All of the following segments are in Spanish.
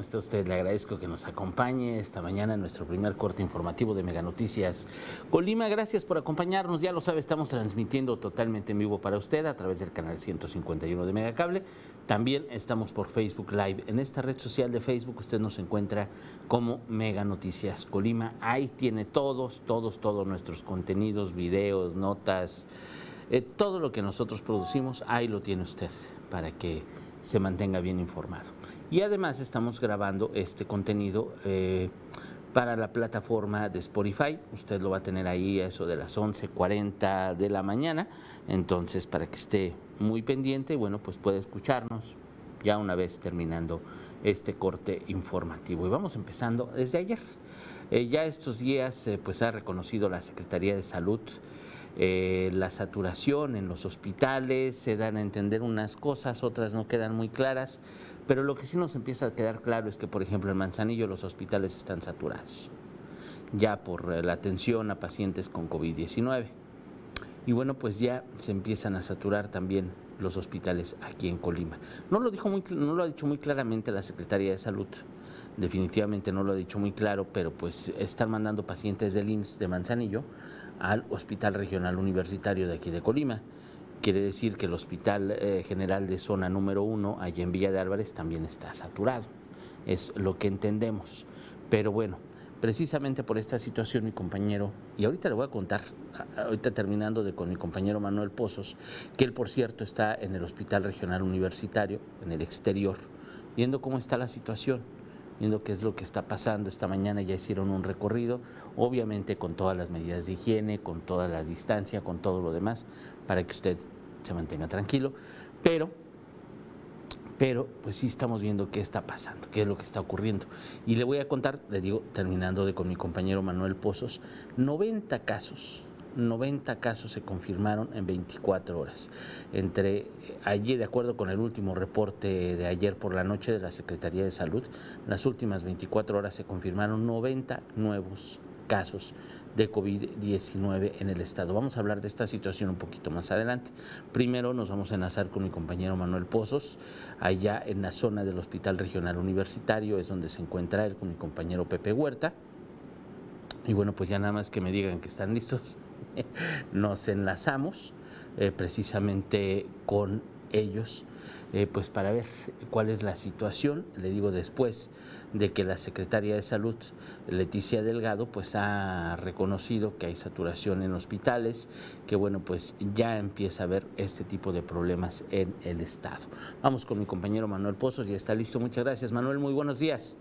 ¿Cómo está usted? Le agradezco que nos acompañe esta mañana en nuestro primer corte informativo de Mega Noticias Colima. Gracias por acompañarnos. Ya lo sabe, estamos transmitiendo totalmente en vivo para usted a través del canal 151 de Megacable. También estamos por Facebook Live. En esta red social de Facebook usted nos encuentra como Mega Noticias Colima. Ahí tiene todos, todos, todos nuestros contenidos, videos, notas, eh, todo lo que nosotros producimos. Ahí lo tiene usted para que se mantenga bien informado. Y además estamos grabando este contenido eh, para la plataforma de Spotify. Usted lo va a tener ahí a eso de las 11.40 de la mañana. Entonces, para que esté muy pendiente, bueno, pues puede escucharnos ya una vez terminando este corte informativo. Y vamos empezando desde ayer. Eh, ya estos días, eh, pues ha reconocido la Secretaría de Salud eh, la saturación en los hospitales, se dan a entender unas cosas, otras no quedan muy claras, pero lo que sí nos empieza a quedar claro es que, por ejemplo, en Manzanillo los hospitales están saturados, ya por eh, la atención a pacientes con COVID-19. Y bueno, pues ya se empiezan a saturar también los hospitales aquí en Colima. No lo, dijo muy, no lo ha dicho muy claramente la Secretaría de Salud, definitivamente no lo ha dicho muy claro, pero pues están mandando pacientes del IMSS de Manzanillo al Hospital Regional Universitario de aquí de Colima. Quiere decir que el Hospital eh, General de Zona número 1, allá en Villa de Álvarez, también está saturado. Es lo que entendemos. Pero bueno, precisamente por esta situación mi compañero, y ahorita le voy a contar, ahorita terminando de con mi compañero Manuel Pozos, que él por cierto está en el Hospital Regional Universitario, en el exterior, viendo cómo está la situación viendo qué es lo que está pasando. Esta mañana ya hicieron un recorrido, obviamente con todas las medidas de higiene, con toda la distancia, con todo lo demás, para que usted se mantenga tranquilo. Pero, pero, pues sí estamos viendo qué está pasando, qué es lo que está ocurriendo. Y le voy a contar, le digo, terminando de con mi compañero Manuel Pozos, 90 casos 90 casos se confirmaron en 24 horas. Entre allí, de acuerdo con el último reporte de ayer por la noche de la Secretaría de Salud, las últimas 24 horas se confirmaron 90 nuevos casos de COVID-19 en el estado. Vamos a hablar de esta situación un poquito más adelante. Primero nos vamos a enlazar con mi compañero Manuel Pozos, allá en la zona del Hospital Regional Universitario, es donde se encuentra él con mi compañero Pepe Huerta. Y bueno, pues ya nada más que me digan que están listos. nos enlazamos eh, precisamente con ellos, eh, pues para ver cuál es la situación. Le digo después de que la secretaria de Salud, Leticia Delgado, pues ha reconocido que hay saturación en hospitales, que bueno, pues ya empieza a haber este tipo de problemas en el Estado. Vamos con mi compañero Manuel Pozos, ya está listo. Muchas gracias, Manuel. Muy buenos días.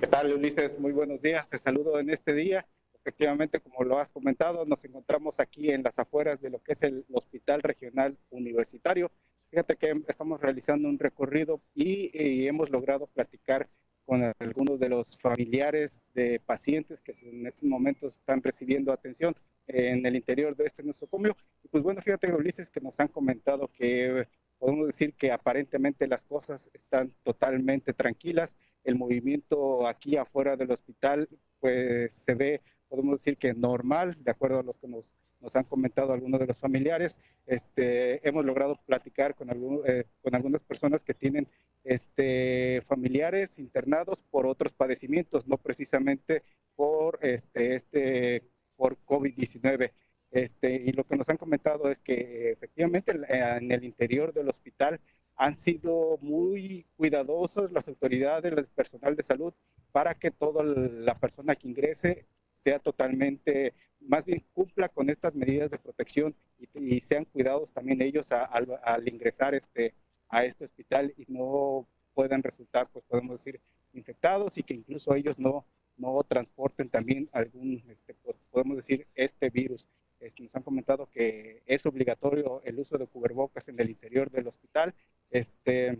¿Qué tal, Ulises? Muy buenos días. Te saludo en este día efectivamente, como lo has comentado, nos encontramos aquí en las afueras de lo que es el Hospital Regional Universitario. Fíjate que estamos realizando un recorrido y, hemos logrado platicar con algunos de los familiares de pacientes que en estos momentos están recibiendo atención en el interior de este nosocomio. Y pues bueno, fíjate, Ulises, que nos han comentado que podemos decir que aparentemente las cosas están totalmente tranquilas. El movimiento aquí afuera del hospital pues se ve podemos decir que normal, de acuerdo a los que nos, nos han comentado algunos de los familiares. Este, hemos logrado platicar con, eh, con algunas personas que tienen este, familiares internados por otros padecimientos, no precisamente por, este, este, por COVID-19. Este, y lo que nos han comentado es que efectivamente en el interior del hospital han sido muy cuidadosas las autoridades, el personal de salud, para que toda la persona que ingrese sea totalmente, más bien cumpla con estas medidas de protección y, sean cuidados también ellos al ingresar este, a este hospital y no puedan resultar, pues podemos decir, infectados y que incluso ellos no, no transporten también algún, este, pues, podemos decir, este virus. Este, nos han comentado que es obligatorio el uso de cubrebocas en el interior del hospital este,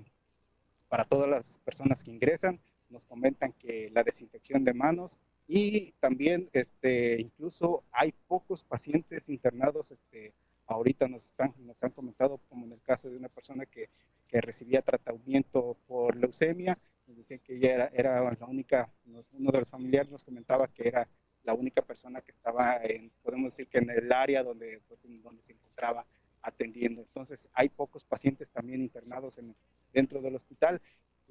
para todas las personas que ingresan. Nos comentan que la desinfección de manos y también, este, incluso hay pocos pacientes internados, este, ahorita nos, están, nos han comentado, como en el caso de una persona que, que recibía tratamiento por leucemia, nos decían que ella era, era la única, uno de los familiares nos comentaba que era la única persona que estaba, en, podemos decir que en el área donde, pues, donde se encontraba atendiendo. Entonces, hay pocos pacientes también internados en, dentro del hospital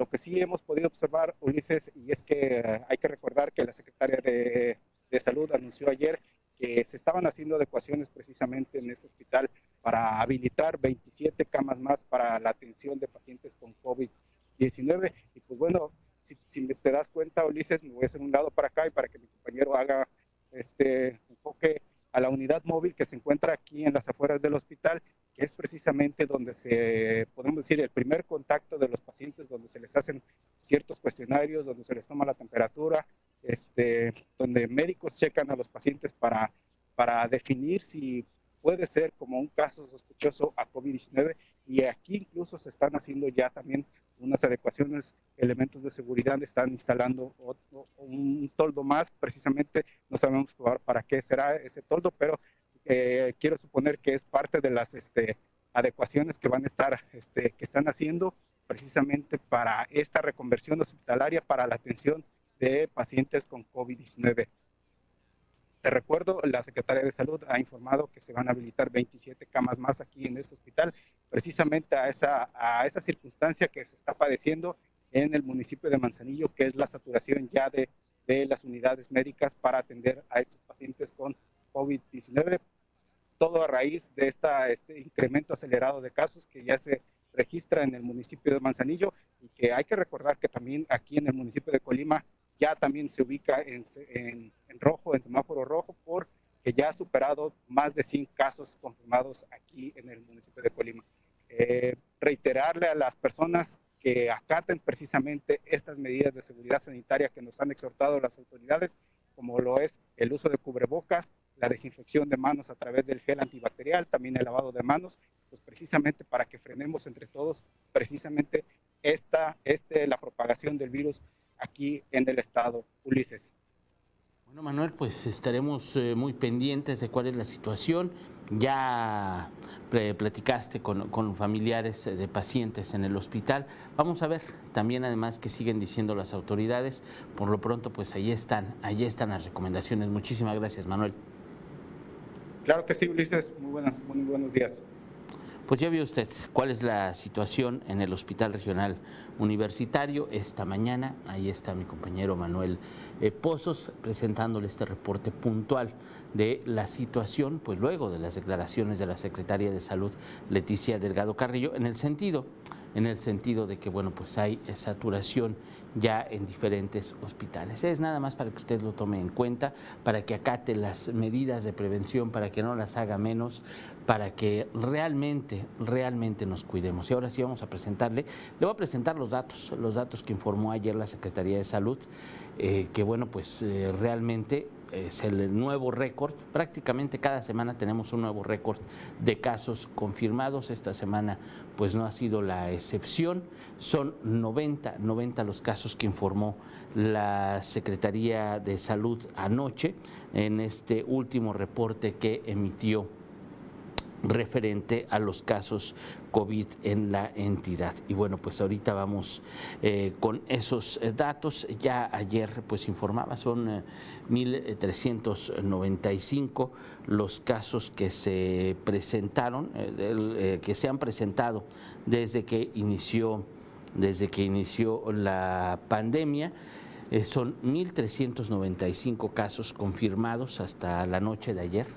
Lo que sí hemos podido observar, Ulises, y es que eh, hay que recordar que la secretaria de, de Salud anunció ayer que se estaban haciendo adecuaciones precisamente en este hospital para habilitar 27 camas más para la atención de pacientes con COVID-19. Y pues bueno, si, si, te das cuenta, Ulises, me voy a hacer un lado para acá y para que mi compañero haga este enfoque a la unidad móvil que se encuentra aquí en las afueras del hospital, que es precisamente donde se, podemos decir, el primer contacto de los pacientes, donde se les hacen ciertos cuestionarios, donde se les toma la temperatura, este, donde médicos checan a los pacientes para, para definir si puede ser como un caso sospechoso a COVID-19 y aquí incluso se están haciendo ya también unas adecuaciones, elementos de seguridad, están instalando un toldo más, precisamente no sabemos para qué será ese toldo, pero eh, quiero suponer que es parte de las este, adecuaciones que van a estar, este, que están haciendo precisamente para esta reconversión hospitalaria, para la atención de pacientes con COVID-19. Te recuerdo, la Secretaría de Salud ha informado que se van a habilitar 27 camas más aquí en este hospital, precisamente a esa, a esa circunstancia que se está padeciendo en el municipio de Manzanillo, que es la saturación ya de, de las unidades médicas para atender a estos pacientes con COVID-19. Todo a raíz de esta, este incremento acelerado de casos que ya se registra en el municipio de Manzanillo y que hay que recordar que también aquí en el municipio de Colima ya también se ubica en, en, rojo, en semáforo rojo, porque ya ha superado más de 100 casos confirmados aquí en el municipio de Colima. Eh, reiterarle a las personas que acaten precisamente estas medidas de seguridad sanitaria que nos han exhortado las autoridades, como lo es el uso de cubrebocas, la desinfección de manos a través del gel antibacterial, también el lavado de manos, pues precisamente para que frenemos entre todos precisamente esta, este, la propagación del virus aquí en el estado. Ulises. Bueno, Manuel, pues estaremos eh, muy pendientes de cuál es la situación. Ya platicaste con, con, familiares de pacientes en el hospital. Vamos a ver también además que siguen diciendo las autoridades. Por lo pronto, pues ahí están, ahí están las recomendaciones. Muchísimas gracias, Manuel. Claro que sí, Ulises. Muy, buenas, muy buenos días. Pues ya vio usted cuál es la situación en el Hospital Regional Universitario esta mañana. Ahí está mi compañero Manuel eh, Pozos presentándole este reporte puntual de la situación, pues luego de las declaraciones de la Secretaria de Salud Leticia Delgado Carrillo, en el sentido en el sentido de que bueno, pues hay saturación ya en diferentes hospitales. Es nada más para que usted lo tome en cuenta, para que acate las medidas de prevención, para que no las haga menos, para que realmente, realmente nos cuidemos. Y ahora sí vamos a presentarle, le voy a presentar los datos, los datos que informó ayer la Secretaría de Salud, eh, que bueno, pues eh, realmente es el nuevo récord. Prácticamente cada semana tenemos un nuevo récord de casos confirmados. Esta semana pues no ha sido la excepción. Son 90, 90 los casos que informó la Secretaría de Salud anoche en este último reporte que emitió referente a los casos COVID en la entidad. Y bueno, pues ahorita vamos eh, con esos eh, datos. Ya ayer pues informaba, son 1.395 eh, los casos que se presentaron, que se han presentado desde que inició, desde que inició la pandemia. son 1.395 casos confirmados hasta la noche de ayer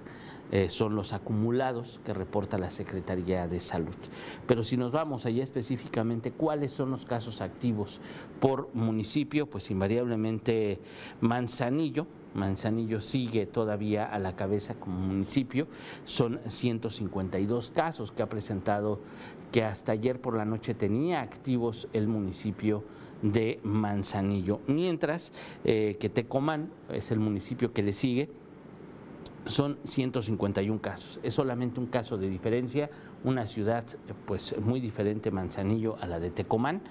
eh, son los acumulados que reporta la Secretaría de Salud. Pero si nos vamos allá específicamente, ¿cuáles son los casos activos por municipio? Pues invariablemente Manzanillo, Manzanillo sigue todavía a la cabeza como municipio. Son 152 casos que ha presentado, que hasta ayer por la noche tenía activos el municipio de Manzanillo. Mientras eh, que Tecomán es el municipio que le sigue son 151 casos. Es solamente un caso de diferencia, una ciudad pues muy diferente Manzanillo a la de Tecomán,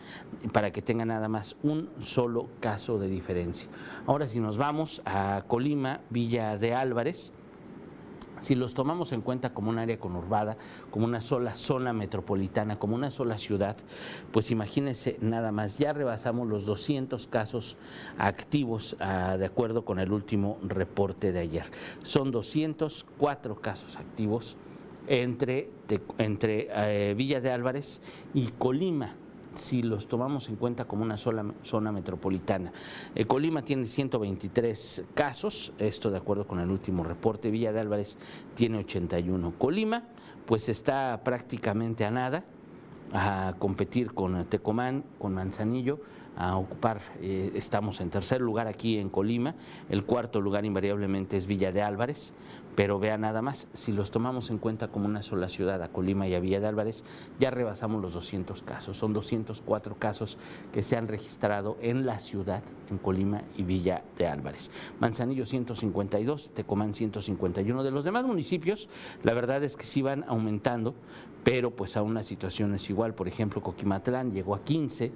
para que tenga nada más un solo caso de diferencia. Ahora si nos vamos a Colima, Villa de Álvarez, si los tomamos en cuenta como un área conurbada, como una sola zona metropolitana, como una sola ciudad, pues imagínense nada más, ya rebasamos los 200 casos activos ah, de acuerdo con el último reporte de ayer. Son 204 casos activos entre, entre eh, Villa de Álvarez y Colima si los tomamos en cuenta como una sola zona metropolitana. Eh, Colima tiene 123 casos, esto de acuerdo con el último reporte, Villa de Álvarez tiene 81. Colima pues está prácticamente a nada, a competir con Tecomán, con Manzanillo, a ocupar. Eh, estamos en tercer lugar aquí en Colima, el cuarto lugar invariablemente es Villa de Álvarez, pero vea nada más, si los tomamos en cuenta como una sola ciudad, a Colima y a Villa de Álvarez, ya rebasamos los 200 casos. Son 204 casos que se han registrado en la ciudad, en Colima y Villa de Álvarez. Manzanillo 152, Tecomán 151. De los demás municipios, la verdad es que sí van aumentando, pero pues a una situación es igual. Por ejemplo, Coquimatlán llegó a 15,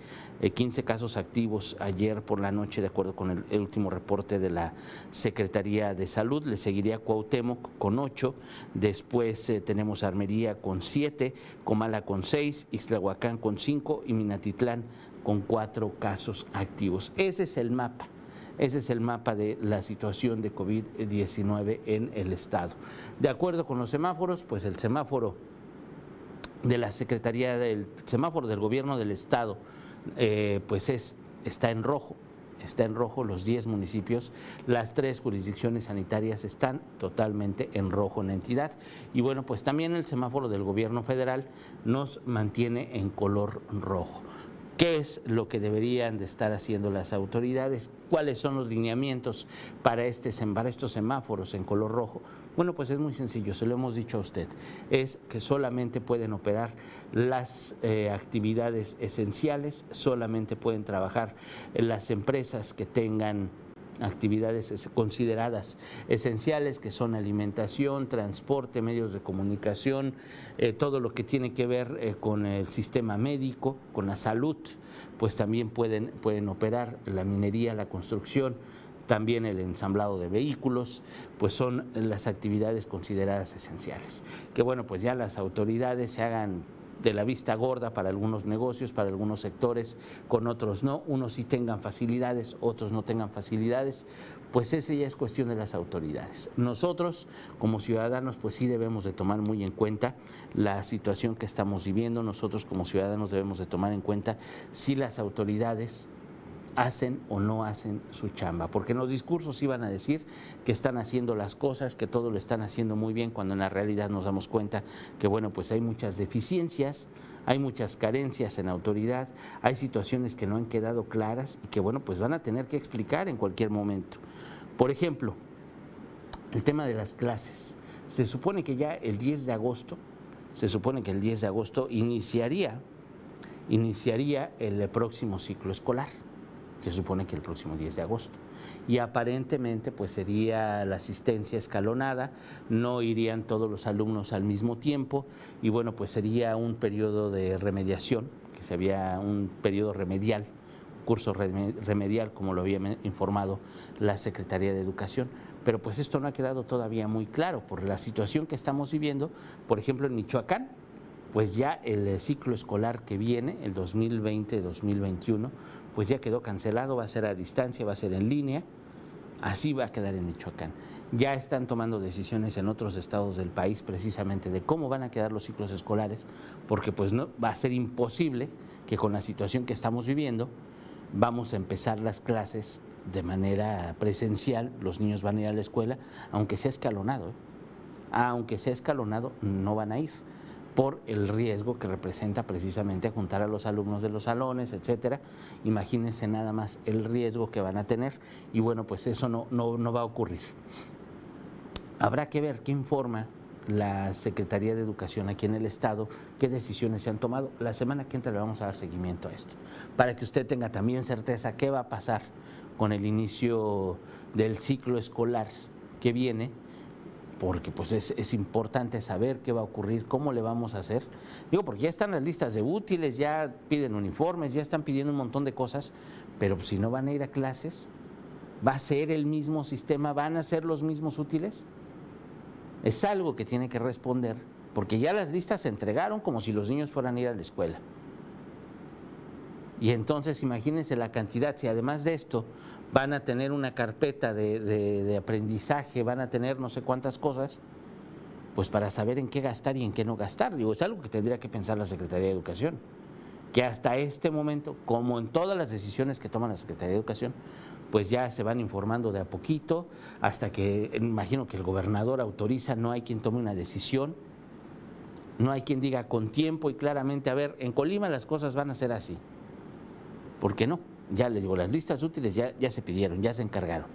15 eh, casos activos ayer por la noche, de acuerdo con el, último reporte de la Secretaría de Salud. Le seguiría Cuauhtémoc con 8, después eh, tenemos Armería con 7, Comala con 6, Ixtlahuacán con 5 y Minatitlán con 4 casos activos. Ese es el mapa. Ese es el mapa de la situación de COVID-19 en el estado. De acuerdo con los semáforos, pues el semáforo de la Secretaría del Semáforo del Gobierno del Estado, eh, pues es, está en rojo. Está en rojo los 10 municipios, las tres jurisdicciones sanitarias están totalmente en rojo en la entidad. Y bueno, pues también el semáforo del gobierno federal nos mantiene en color rojo. ¿Qué es lo que deberían de estar haciendo las autoridades? ¿Cuáles son los lineamientos para, este, para estos semáforos en color rojo? Bueno, pues es muy sencillo, se lo hemos dicho a usted. Es que solamente pueden operar las eh, actividades esenciales, solamente pueden trabajar las empresas que tengan actividades consideradas esenciales que son alimentación, transporte, medios de comunicación, eh, todo lo que tiene que ver eh, con el sistema médico, con la salud, pues también pueden, pueden operar la minería, la construcción, también el ensamblado de vehículos, pues son las actividades consideradas esenciales. Que bueno, pues ya las autoridades se hagan de la vista gorda para algunos negocios, para algunos sectores, con otros no, unos sí tengan facilidades, otros no tengan facilidades, pues ese ya es cuestión de las autoridades. Nosotros como ciudadanos pues sí debemos de tomar muy en cuenta la situación que estamos viviendo, nosotros como ciudadanos debemos de tomar en cuenta si las autoridades hacen o no hacen su chamba, porque en los discursos iban a decir que están haciendo las cosas, que todo lo están haciendo muy bien, cuando en la realidad nos damos cuenta que bueno, pues hay muchas deficiencias, hay muchas carencias en autoridad, hay situaciones que no han quedado claras y que bueno, pues van a tener que explicar en cualquier momento. Por ejemplo, el tema de las clases. Se supone que ya el 10 de agosto, se supone que el 10 de agosto iniciaría iniciaría el próximo ciclo escolar se supone que el próximo 10 de agosto. Y aparentemente pues sería la asistencia escalonada, no irían todos los alumnos al mismo tiempo y bueno, pues sería un periodo de remediación, que se había un periodo remedial, curso remedial como lo había informado la Secretaría de Educación. Pero pues esto no ha quedado todavía muy claro por la situación que estamos viviendo, por ejemplo en Michoacán, pues ya el ciclo escolar que viene, el 2020-2021, pues ya quedó cancelado, va a ser a distancia, va a ser en línea, así va a quedar en Michoacán. Ya están tomando decisiones en otros estados del país precisamente de cómo van a quedar los ciclos escolares, porque pues no va a ser imposible que con la situación que estamos viviendo vamos a empezar las clases de manera presencial, los niños van a ir a la escuela, aunque sea escalonado. ¿eh? Aunque sea escalonado, no van a ir por el riesgo que representa precisamente juntar a los alumnos de los salones, etcétera. Imagínense nada más el riesgo que van a tener y bueno, pues eso no, no, va a ocurrir. Habrá que ver qué informa la Secretaría de Educación aquí en el Estado, qué decisiones se han tomado. La semana que entra le vamos a dar seguimiento a esto, para que usted tenga también certeza qué va a pasar con el inicio del ciclo escolar que viene porque pues es, importante saber qué va a ocurrir, cómo le vamos a hacer. Digo, porque ya están las listas de útiles, ya piden uniformes, ya están pidiendo un montón de cosas, pero si no van a ir a clases, ¿va a ser el mismo sistema? ¿Van a ser los mismos útiles? Es algo que tiene que responder, porque ya las listas se entregaron como si los niños fueran a ir a la escuela. Y entonces imagínense la cantidad, si además de esto van a tener una carpeta de, aprendizaje, van a tener no sé cuántas cosas, pues para saber en qué gastar y en qué no gastar. Digo, es algo que tendría que pensar la Secretaría de Educación. que hasta este momento, como en todas las decisiones que toma la Secretaría de Educación, pues ya se van informando de a poquito, hasta que imagino que el gobernador autoriza, no hay quien tome una decisión, no hay quien diga con tiempo y claramente, a ver, en Colima las cosas van a ser así. ¿Por qué no? Ya le digo, las listas útiles ya, ya se pidieron, ya se encargaron.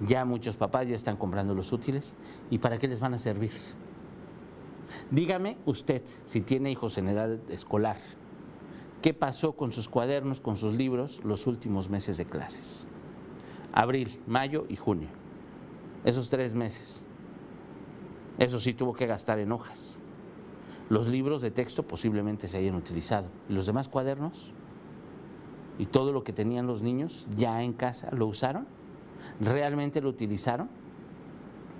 Ya muchos papás ya están comprando los útiles. ¿Y para qué les van a servir? Dígame usted, si tiene hijos en edad escolar, ¿qué pasó con sus cuadernos, con sus libros los últimos meses de clases? Abril, mayo y junio. Esos tres meses. Eso sí tuvo que gastar en hojas. Los libros de texto posiblemente se hayan utilizado. ¿Y los demás cuadernos? ¿Y todo lo que tenían los niños ya en casa lo usaron? ¿Realmente lo utilizaron?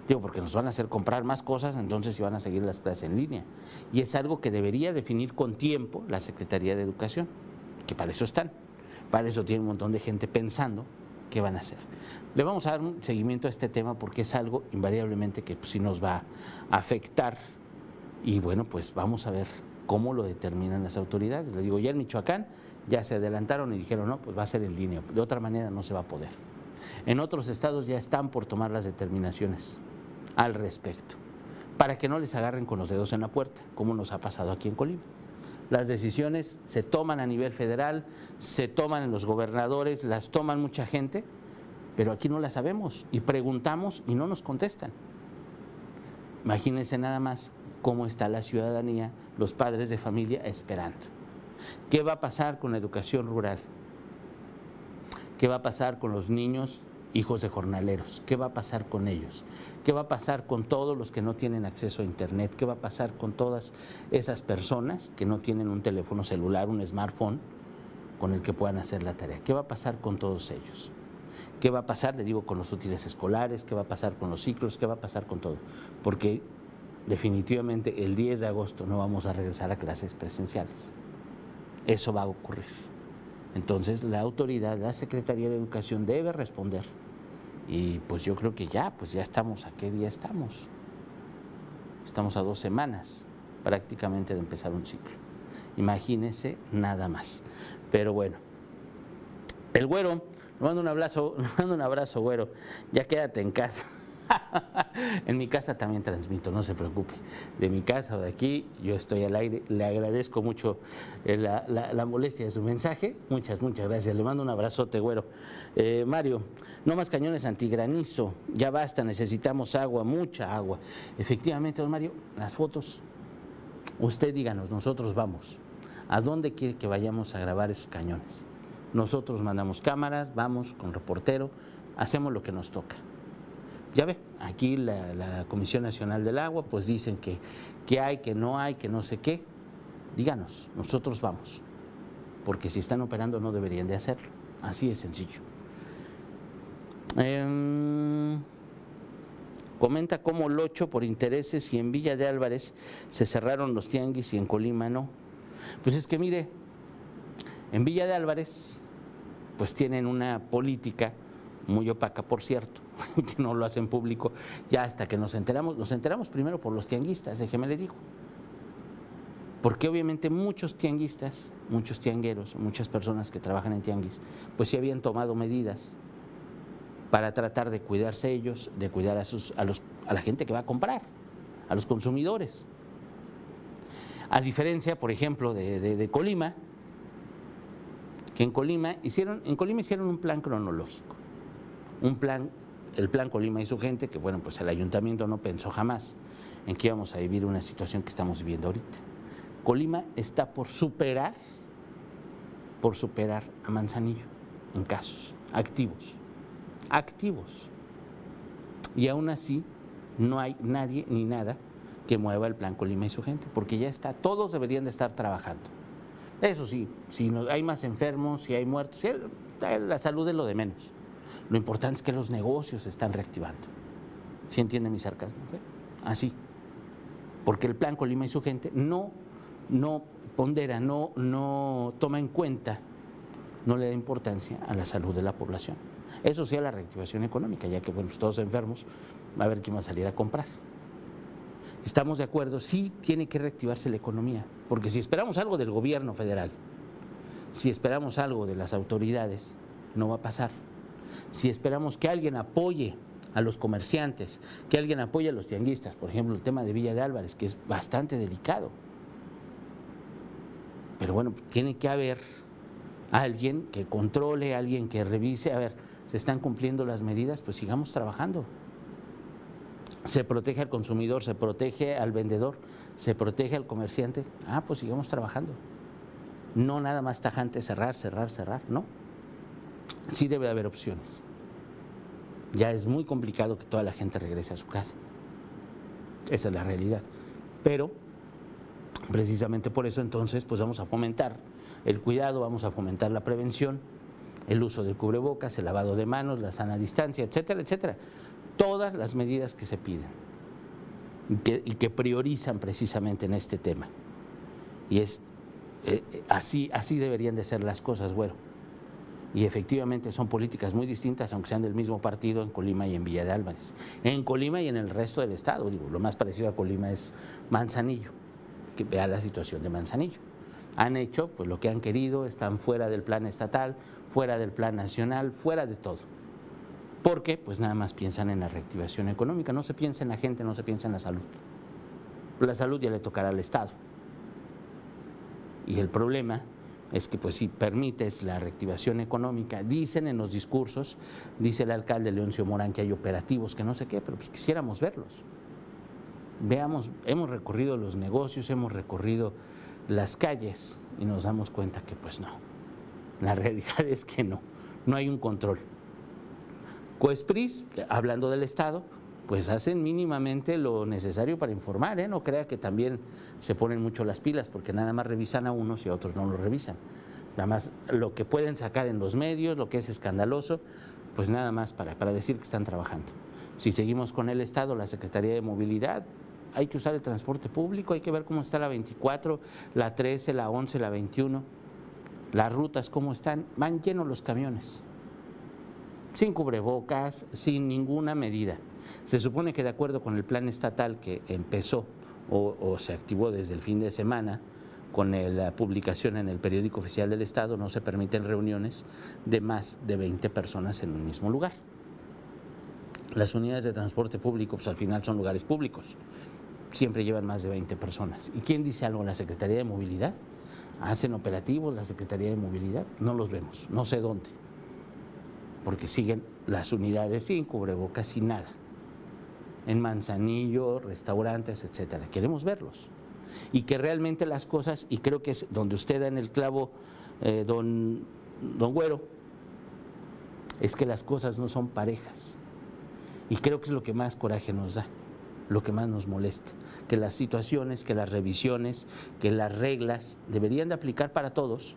Digo, porque nos van a hacer comprar más cosas, entonces van a seguir las clases en línea. Y es algo que debería definir con tiempo la Secretaría de Educación, que para eso están. Para eso tiene un montón de gente pensando qué van a hacer. Le vamos a dar un seguimiento a este tema porque es algo invariablemente que pues, sí nos va a afectar. Y bueno, pues vamos a ver cómo lo determinan las autoridades. Le digo, ya en Michoacán ya se adelantaron y dijeron, no, pues va a ser en línea. De otra manera no se va a poder. En otros estados ya están por tomar las determinaciones al respecto, para que no les agarren con los dedos en la puerta, como nos ha pasado aquí en Colima. Las decisiones se toman a nivel federal, se toman en los gobernadores, las toman mucha gente, pero aquí no las sabemos y preguntamos y no nos contestan. Imagínense nada más cómo está la ciudadanía, los padres de familia esperando. ¿Qué va a pasar con la educación rural? ¿Qué va a pasar con los niños hijos de jornaleros? ¿Qué va a pasar con ellos? ¿Qué va a pasar con todos los que no tienen acceso a Internet? ¿Qué va a pasar con todas esas personas que no tienen un teléfono celular, un smartphone con el que puedan hacer la tarea? ¿Qué va a pasar con todos ellos? ¿Qué va a pasar, le digo, con los útiles escolares? ¿Qué va a pasar con los ciclos? ¿Qué va a pasar con todo? Porque definitivamente el 10 de agosto no vamos a regresar a clases presenciales. Eso va a ocurrir. Entonces la autoridad, la Secretaría de Educación debe responder. Y pues yo creo que ya, pues ya estamos, ¿a qué día estamos? Estamos a dos semanas prácticamente de empezar un ciclo. Imagínese nada más. Pero bueno, el güero, le mando un abrazo, le mando un abrazo, güero. Ya quédate en casa. En mi casa también transmito, no se preocupe. De mi casa o de aquí, yo estoy al aire. Le agradezco mucho eh, la, molestia de su mensaje. Muchas, muchas gracias. Le mando un abrazote, güero. Eh, Mario, no más cañones antigranizo. Ya basta, necesitamos agua, mucha agua. Efectivamente, don Mario, las fotos. Usted díganos, nosotros vamos. ¿A dónde quiere que vayamos a grabar esos cañones? Nosotros mandamos cámaras, vamos con reportero, hacemos lo que nos toca. Ya ve, aquí la, Comisión Nacional del Agua, pues dicen que, que hay, que no hay, que no sé qué. Díganos, nosotros vamos. Porque si están operando no deberían de hacerlo. Así de sencillo. Em, comenta cómo Locho por intereses y en Villa de Álvarez se cerraron los tianguis y en Colima no. Pues es que mire, en Villa de Álvarez pues tienen una política muy opaca, por cierto, que no lo hacen público ya hasta que nos enteramos. Nos enteramos primero por los tianguistas, déjeme le digo. Porque obviamente muchos tianguistas, muchos tiangueros, muchas personas que trabajan en tianguis, pues sí habían tomado medidas para tratar de cuidarse ellos, de cuidar a, sus, a, los, a la gente que va a comprar, a los consumidores. A diferencia, por ejemplo, de, de Colima, que en Colima hicieron, en Colima hicieron un plan cronológico un plan, el plan Colima y su gente, que bueno, pues el ayuntamiento no pensó jamás en que íbamos a vivir una situación que estamos viviendo ahorita. Colima está por superar, por superar a Manzanillo en casos activos, activos. Y aún así no hay nadie ni nada que mueva el plan Colima y su gente, porque ya está, todos deberían de estar trabajando. Eso sí, si hay más enfermos, si hay muertos, la salud es lo de menos. Lo importante es que los negocios se están reactivando. ¿Sí entiende mi sarcasmo? Así. Porque el plan Colima y su gente no, no pondera, no, no toma en cuenta, no le da importancia a la salud de la población. Eso sí a la reactivación económica, ya que bueno, todos enfermos, va a ver quién va a salir a comprar. Estamos de acuerdo, sí tiene que reactivarse la economía, porque si esperamos algo del gobierno federal, Si esperamos algo de las autoridades, no va a pasar. Si esperamos que alguien apoye a los comerciantes, que alguien apoye a los tianguistas, por ejemplo, el tema de Villa de Álvarez, que es bastante delicado. Pero bueno, tiene que haber alguien que controle, alguien que revise, a ver, ¿se están cumpliendo las medidas? Pues sigamos trabajando. Se protege al consumidor, se protege al vendedor, se protege al comerciante. Ah, pues sigamos trabajando. No nada más tajante cerrar, cerrar, cerrar, no. Sí debe haber opciones. Ya es muy complicado que toda la gente regrese a su casa. Esa es la realidad. Pero precisamente por eso entonces pues vamos a fomentar el cuidado, vamos a fomentar la prevención, el uso del cubrebocas, el lavado de manos, la sana distancia, etcétera, etcétera. Todas las medidas que se piden y que, priorizan precisamente en este tema. Y es eh, eh, así, así deberían de ser las cosas, güero. Y efectivamente son políticas muy distintas, aunque sean del mismo partido en Colima y en Villa de Álvarez. En Colima y en el resto del estado, digo, lo más parecido a Colima es Manzanillo, que vea la situación de Manzanillo han hecho pues lo que han querido, están fuera del plan estatal, fuera del plan nacional, fuera de todo. Porque pues nada más piensan en la reactivación económica, no se piensa en la gente, no se piensa en la salud. La salud ya le tocará al Estado. Y el problema es que pues si permites la reactivación económica, dicen en los discursos, dice el alcalde Leoncio Morán que hay operativos, que no sé qué, pero pues quisiéramos verlos. Veamos, hemos recorrido los negocios, hemos recorrido las calles y nos damos cuenta que pues no. La realidad es que no, no hay un control. Coespris, hablando del Estado, pues hacen mínimamente lo necesario para informar, ¿eh? no crea que también se ponen mucho las pilas, porque nada más revisan a unos y a otros no lo revisan. Nada más lo que pueden sacar en los medios, lo que es escandaloso, pues nada más para, para decir que están trabajando. Si seguimos con el Estado, la Secretaría de Movilidad, hay que usar el transporte público, hay que ver cómo está la 24, la 13, la 11, la 21, las rutas, cómo están, van llenos los camiones, sin cubrebocas, sin ninguna medida. Se supone que de acuerdo con el plan estatal que empezó o, se activó desde el fin de semana, con la publicación en el periódico oficial del Estado, no se permiten reuniones de más de 20 personas en un mismo lugar. Las unidades de transporte público, pues al final son lugares públicos siempre llevan más de 20 personas. ¿Y quién dice algo? ¿La Secretaría de Movilidad? ¿Hacen operativos la Secretaría de Movilidad? No los vemos, no sé dónde. Porque siguen las unidades sin cubrebocas, sin nada. En Manzanillo, restaurantes, etcétera. Queremos verlos. Y que realmente las cosas, y creo que es donde usted da en el clavo, eh, don, don Güero, es que las cosas no son parejas. Y creo que es lo que más coraje nos da lo que más nos molesta, que las situaciones, que las revisiones, que las reglas deberían de aplicar para todos,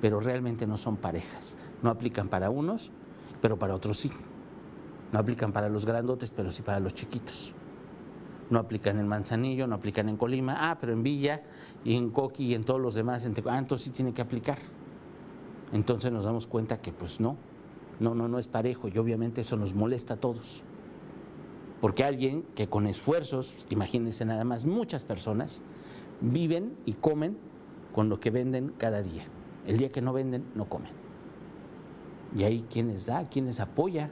pero realmente no son parejas. No aplican para unos, pero para otros sí. No aplican para los grandotes, pero sí para los chiquitos. No aplican en Manzanillo, no aplican en Colima, ah, pero en Villa y en Coqui y en todos los demás, en ah, entonces sí tiene que aplicar. Entonces nos damos cuenta que pues no, no, no, no es parejo y obviamente eso nos molesta a todos. Porque alguien que con esfuerzos, imagínense nada más, muchas personas viven y comen con lo que venden cada día. El día que no venden, no comen. Y ahí quienes da, quienes apoya,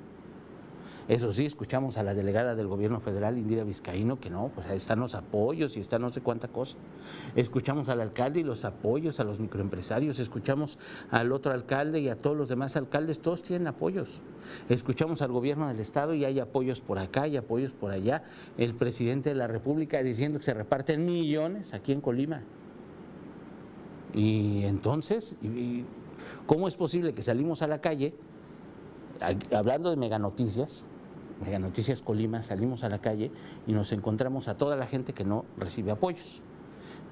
eso sí, escuchamos a la delegada del gobierno federal, Indira Vizcaíno, que no, pues ahí están los apoyos y está no sé cuánta cosa. Escuchamos al alcalde y los apoyos a los microempresarios, escuchamos al otro alcalde y a todos los demás alcaldes, todos tienen apoyos. Escuchamos al gobierno del estado y hay apoyos por acá y apoyos por allá. El presidente de la República diciendo que se reparten millones aquí en Colima. Y entonces, ¿cómo es posible que salimos a la calle? hablando de meganoticias, Mega Noticias Colima, salimos a la calle y nos encontramos a toda la gente que no recibe apoyos.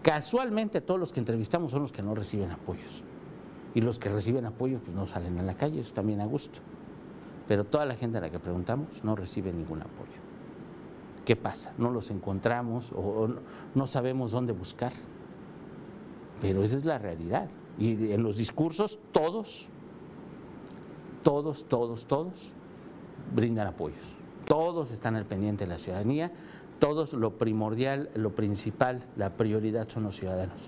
Casualmente todos los que entrevistamos son los que no reciben apoyos. Y los que reciben apoyos pues no salen a la calle, eso también a gusto. Pero toda la gente a la que preguntamos no recibe ningún apoyo. ¿Qué pasa? No los encontramos o no sabemos dónde buscar. Pero esa es la realidad. Y en los discursos todos, todos, todos, todos brindan apoyos. Todos están al pendiente de la ciudadanía, todos lo primordial, lo principal, la prioridad son los ciudadanos.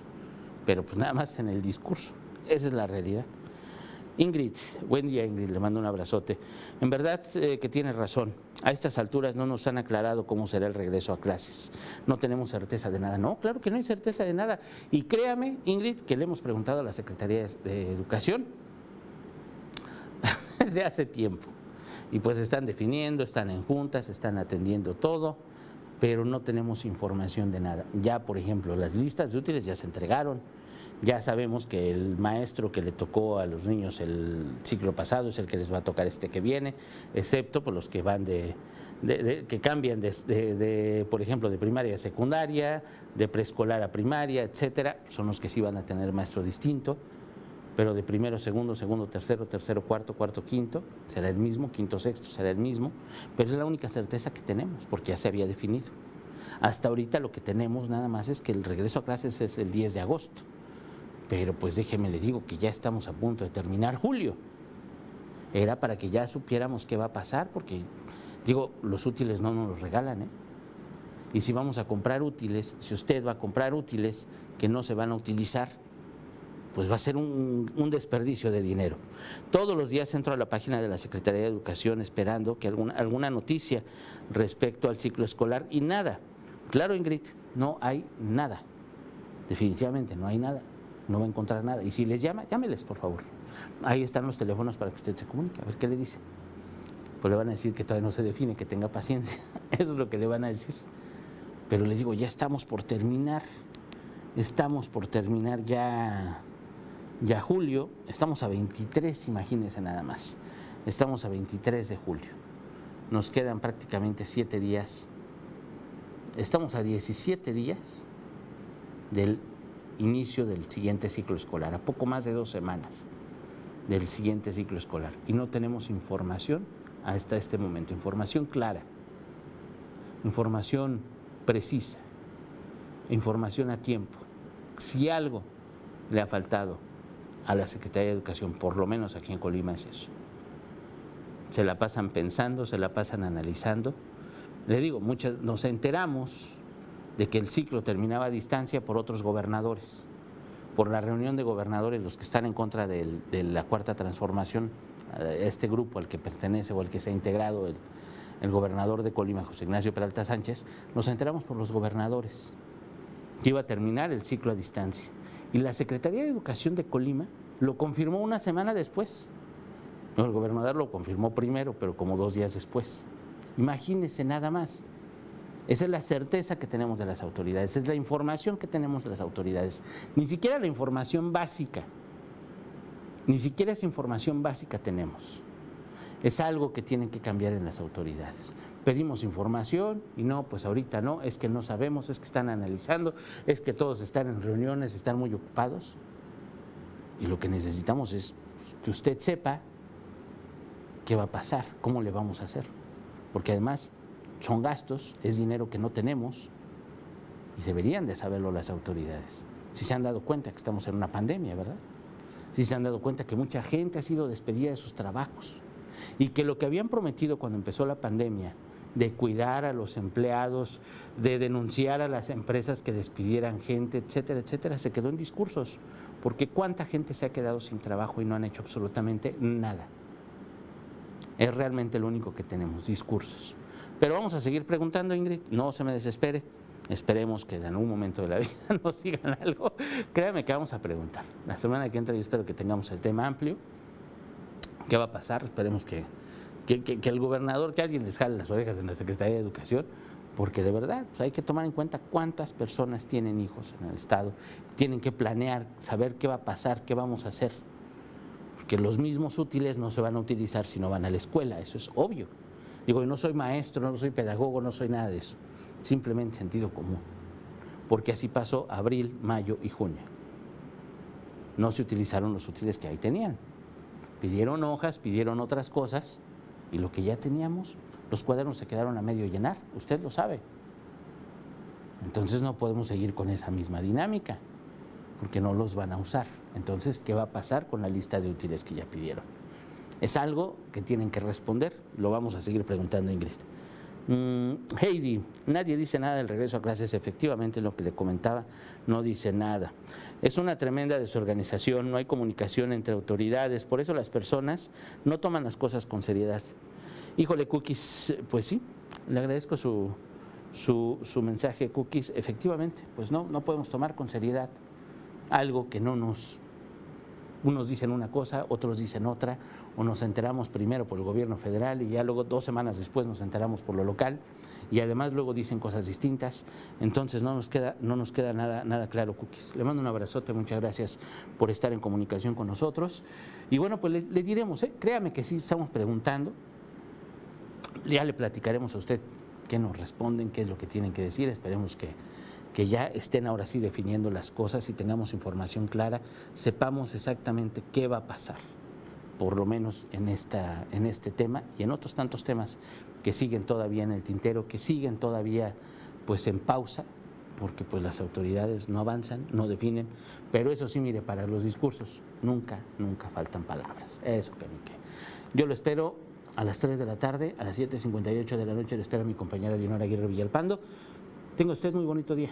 Pero pues nada más en el discurso. Esa es la realidad. Ingrid, buen día Ingrid, le mando un abrazote. En verdad eh, que tiene razón. A estas alturas no nos han aclarado cómo será el regreso a clases. No tenemos certeza de nada. No, claro que no hay certeza de nada. Y créame, Ingrid, que le hemos preguntado a la Secretaría de Educación desde hace tiempo. Y pues están definiendo, están en juntas, están atendiendo todo, pero no tenemos información de nada. Ya, por ejemplo, las listas de útiles ya se entregaron ya sabemos que el maestro que le tocó a los niños el ciclo pasado es el que les va a tocar este que viene, excepto por los que van de, que cambian de, por ejemplo, de primaria a secundaria, de preescolar a primaria, etcétera, son los que sí van a tener maestro distinto, pero de primero, segundo, segundo, tercero, tercero, cuarto, cuarto, quinto, será el mismo, quinto, sexto, será el mismo, pero es la única certeza que tenemos, porque ya se había definido. Hasta ahorita lo que tenemos nada más es que el regreso a clases es el 10 de agosto pero pues déjeme le digo que ya estamos a punto de terminar julio. Era para que ya supiéramos qué va a pasar, porque digo, los útiles no nos los regalan, ¿eh? Y si vamos a comprar útiles, si usted va a comprar útiles que no se van a utilizar, pues va a ser un, desperdicio de dinero. Todos los días entro a la página de la Secretaría de Educación esperando que alguna, alguna noticia respecto al ciclo escolar y nada. Claro, Ingrid, no hay nada. Definitivamente no hay nada no va a encontrar nada. Y si les llama, llámeles, por favor. Ahí están los teléfonos para que usted se comunique, a ver qué le dice. Pues le van a decir que todavía no se define, que tenga paciencia. Eso es lo que le van a decir. Pero les digo, ya estamos por terminar. Estamos por terminar ya, ya julio. Estamos a 23, imagínense nada más. Estamos a 23 de julio. Nos quedan prácticamente 7 días. Estamos a 17 días del inicio del siguiente ciclo escolar, a poco más de dos semanas del siguiente ciclo escolar. Y no tenemos información hasta este momento, información clara, información precisa, información a tiempo. Si algo le ha faltado a la Secretaría de Educación, por lo menos aquí en Colima, es eso. Se la pasan pensando, se la pasan analizando. Le digo, muchas, nos enteramos de que el ciclo terminaba a distancia por otros gobernadores, por la reunión de gobernadores, los que están en contra de la cuarta transformación, este grupo al que pertenece o al que se ha integrado el, el gobernador de Colima, José Ignacio Peralta Sánchez, nos enteramos por los gobernadores que iba a terminar el ciclo a distancia. Y la Secretaría de Educación de Colima lo confirmó una semana después. el gobernador lo confirmó primero, pero como dos días después. Imagínese nada más. Esa es la certeza que tenemos de las autoridades, es la información que tenemos de las autoridades. Ni siquiera la información básica, ni siquiera esa información básica tenemos. Es algo que tienen que cambiar en las autoridades. Pedimos información y no, pues ahorita no, es que no sabemos, es que están analizando, es que todos están en reuniones, están muy ocupados. Y lo que necesitamos es que usted sepa qué va a pasar, cómo le vamos a hacer. Porque además son gastos, es dinero que no tenemos y deberían de saberlo las autoridades. Si se han dado cuenta que estamos en una pandemia, ¿verdad? Si se han dado cuenta que mucha gente ha sido despedida de sus trabajos y que lo que habían prometido cuando empezó la pandemia de cuidar a los empleados, de denunciar a las empresas que despidieran gente, etcétera, etcétera, se quedó en discursos. Porque cuánta gente se ha quedado sin trabajo y no han hecho absolutamente nada. Es realmente lo único que tenemos, discursos. Pero vamos a seguir preguntando, Ingrid, no se me desespere. Esperemos que en algún momento de la vida nos sigan algo. Créame que vamos a preguntar. La semana que entra yo espero que tengamos el tema amplio. ¿Qué va a pasar? Esperemos que, que, el gobernador, que alguien les jale las orejas en la Secretaría de Educación, porque de verdad pues, hay que tomar en cuenta cuántas personas tienen hijos en el Estado. Tienen que planear, saber qué va a pasar, qué vamos a hacer. Porque los mismos útiles no se van a utilizar si no van a la escuela, eso es obvio. Digo, no soy maestro, no soy pedagogo, no soy nada de eso. Simplemente sentido común. Porque así pasó abril, mayo y junio. No se utilizaron los útiles que ahí tenían. Pidieron hojas, pidieron otras cosas y lo que ya teníamos, los cuadernos se quedaron a medio llenar. Usted lo sabe. Entonces no podemos seguir con esa misma dinámica porque no los van a usar. Entonces, ¿qué va a pasar con la lista de útiles que ya pidieron? Es algo que tienen que responder, lo vamos a seguir preguntando Ingrid. Mm, Heidi, nadie dice nada del regreso a clases. Efectivamente, lo que le comentaba, no dice nada. Es una tremenda desorganización, no hay comunicación entre autoridades, por eso las personas no toman las cosas con seriedad. Híjole, Cookies, pues sí, le agradezco su, su, su mensaje, Cookies. Efectivamente, pues no, no podemos tomar con seriedad algo que no nos unos dicen una cosa, otros dicen otra, o nos enteramos primero por el gobierno federal y ya luego dos semanas después nos enteramos por lo local y además luego dicen cosas distintas. Entonces no nos queda, no nos queda nada, nada claro, Cookies. Le mando un abrazote, muchas gracias por estar en comunicación con nosotros. Y bueno, pues le, diremos, ¿eh? créame que sí estamos preguntando, ya le platicaremos a usted qué nos responden, qué es lo que tienen que decir, esperemos que que ya estén ahora sí definiendo las cosas y tengamos información clara, sepamos exactamente qué va a pasar, por lo menos en, esta, en este tema y en otros tantos temas que siguen todavía en el tintero, que siguen todavía pues en pausa, porque pues las autoridades no avanzan, no definen, pero eso sí, mire, para los discursos nunca, nunca faltan palabras, eso que ni qué. Yo lo espero a las 3 de la tarde, a las 7.58 de la noche le espera mi compañera Dinora Aguirre Villalpando. Tenga usted muy bonito día.